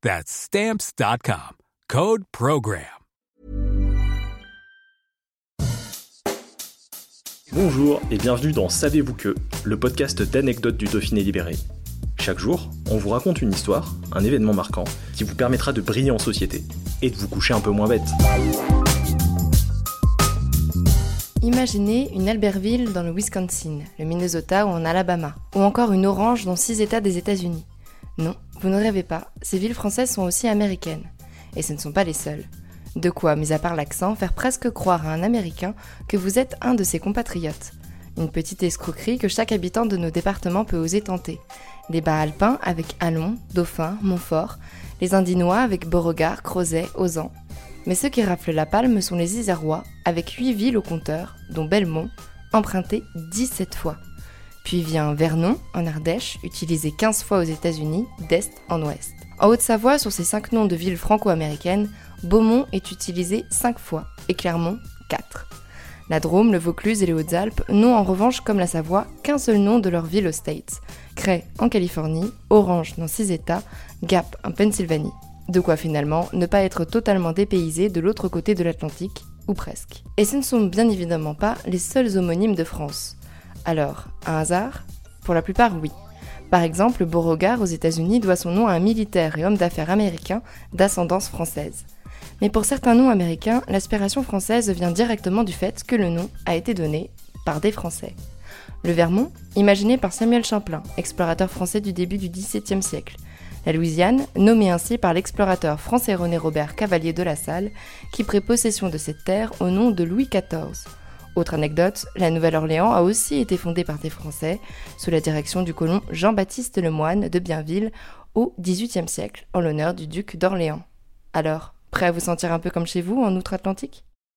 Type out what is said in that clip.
That's Stamps.com. Code Program. Bonjour et bienvenue dans Savez-vous que, le podcast d'anecdotes du Dauphiné libéré. Chaque jour, on vous raconte une histoire, un événement marquant, qui vous permettra de briller en société et de vous coucher un peu moins bête. Imaginez une Albertville dans le Wisconsin, le Minnesota ou en Alabama, ou encore une Orange dans six États des États-Unis. Non, vous ne rêvez pas, ces villes françaises sont aussi américaines. Et ce ne sont pas les seules. De quoi, mis à part l'accent, faire presque croire à un Américain que vous êtes un de ses compatriotes. Une petite escroquerie que chaque habitant de nos départements peut oser tenter. Les bas alpins avec Allons, Dauphin, Montfort, les Indinois avec Beauregard, Crozet, Ozan. Mais ceux qui raflent la palme sont les Isérois, avec 8 villes au compteur, dont Belmont, empruntées 17 fois. Puis vient Vernon, en Ardèche, utilisé 15 fois aux États-Unis, d'est en ouest. En Haute-Savoie, sur ces 5 noms de villes franco-américaines, Beaumont est utilisé 5 fois, et Clermont 4. La Drôme, le Vaucluse et les Hautes-Alpes n'ont en revanche, comme la Savoie, qu'un seul nom de leur ville aux States. Cray en Californie, Orange dans 6 États, Gap en Pennsylvanie. De quoi finalement ne pas être totalement dépaysé de l'autre côté de l'Atlantique, ou presque. Et ce ne sont bien évidemment pas les seuls homonymes de France. Alors, un hasard Pour la plupart, oui. Par exemple, Beauregard aux États-Unis doit son nom à un militaire et homme d'affaires américain d'ascendance française. Mais pour certains noms américains, l'aspiration française vient directement du fait que le nom a été donné par des Français. Le Vermont, imaginé par Samuel Champlain, explorateur français du début du XVIIe siècle. La Louisiane, nommée ainsi par l'explorateur français René Robert Cavalier de la Salle, qui prit possession de cette terre au nom de Louis XIV. Autre anecdote, la Nouvelle-Orléans a aussi été fondée par des Français, sous la direction du colon Jean-Baptiste Lemoine de Bienville au XVIIIe siècle, en l'honneur du duc d'Orléans. Alors, prêt à vous sentir un peu comme chez vous en Outre-Atlantique?